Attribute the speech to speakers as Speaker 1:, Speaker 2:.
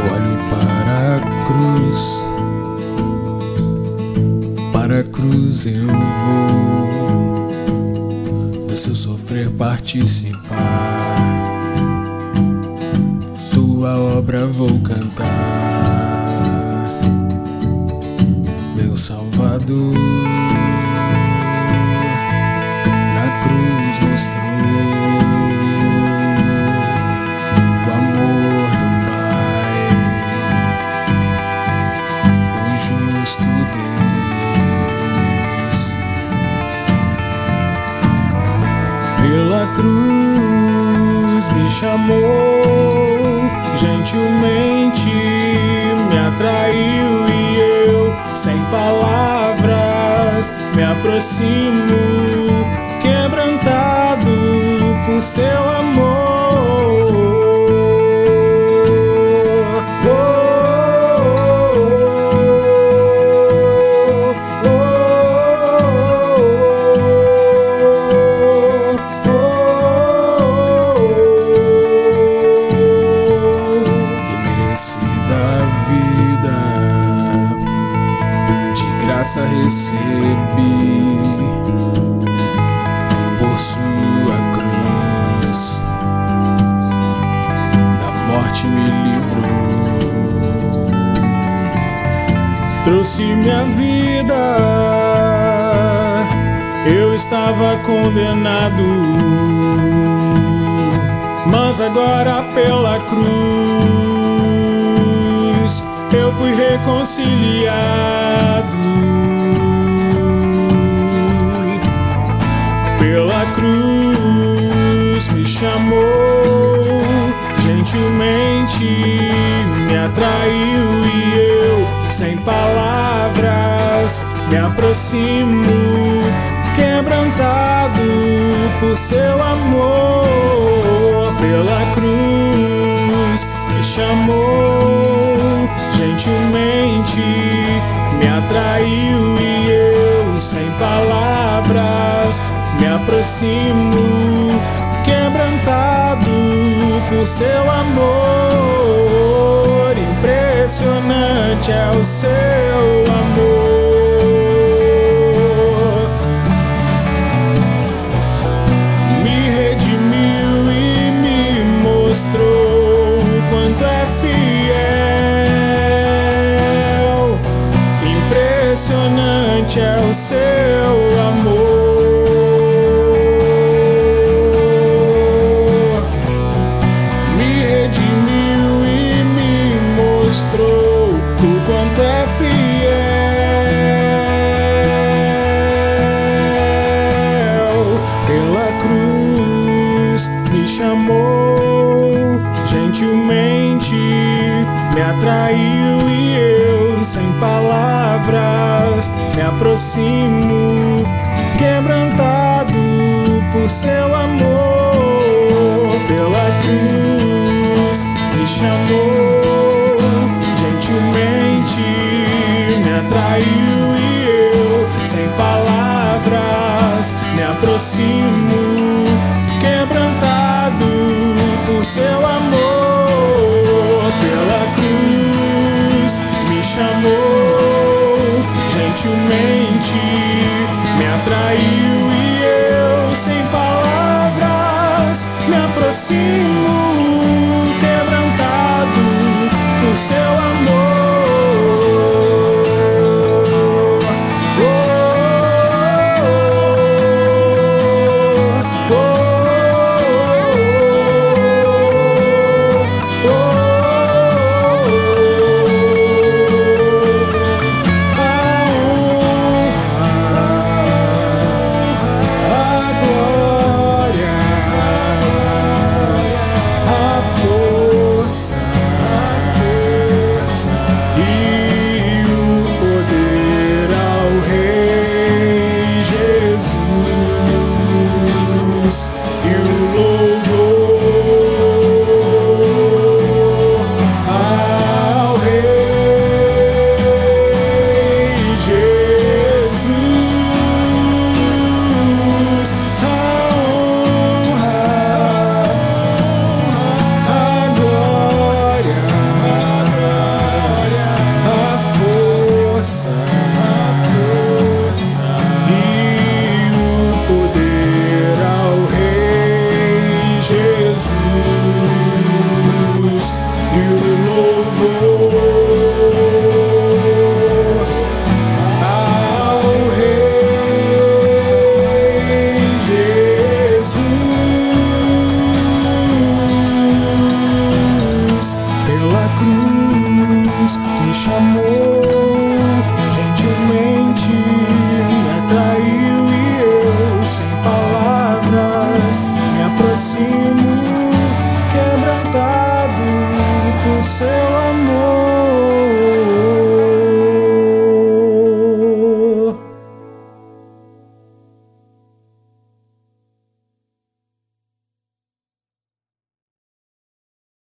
Speaker 1: eu olho para a cruz. Para a cruz eu vou. Do seu sofrer participar. Tua obra vou cantar. Meu Salvador. Na cruz mostrou. Cruz me chamou, gentilmente me atraiu e eu, sem palavras, me aproximo, quebrantado por seu amor. Graça recebi por sua cruz, da morte me livrou, trouxe minha vida. Eu estava condenado, mas agora pela cruz eu fui reconciliado pela cruz me chamou, gentilmente me atraiu e eu, sem palavras, me aproximo, quebrantado por seu amor. Pela cruz me chamou, aproximo, quebrantado por seu amor. Impressionante é o seu amor. Me redimiu e me mostrou quanto é fiel. Impressionante é o seu me atraiu e eu, sem palavras, me aproximo, quebrantado por seu amor. Pela cruz me chamou, gentilmente me atraiu e eu, sem palavras, me aproximo, aproximo,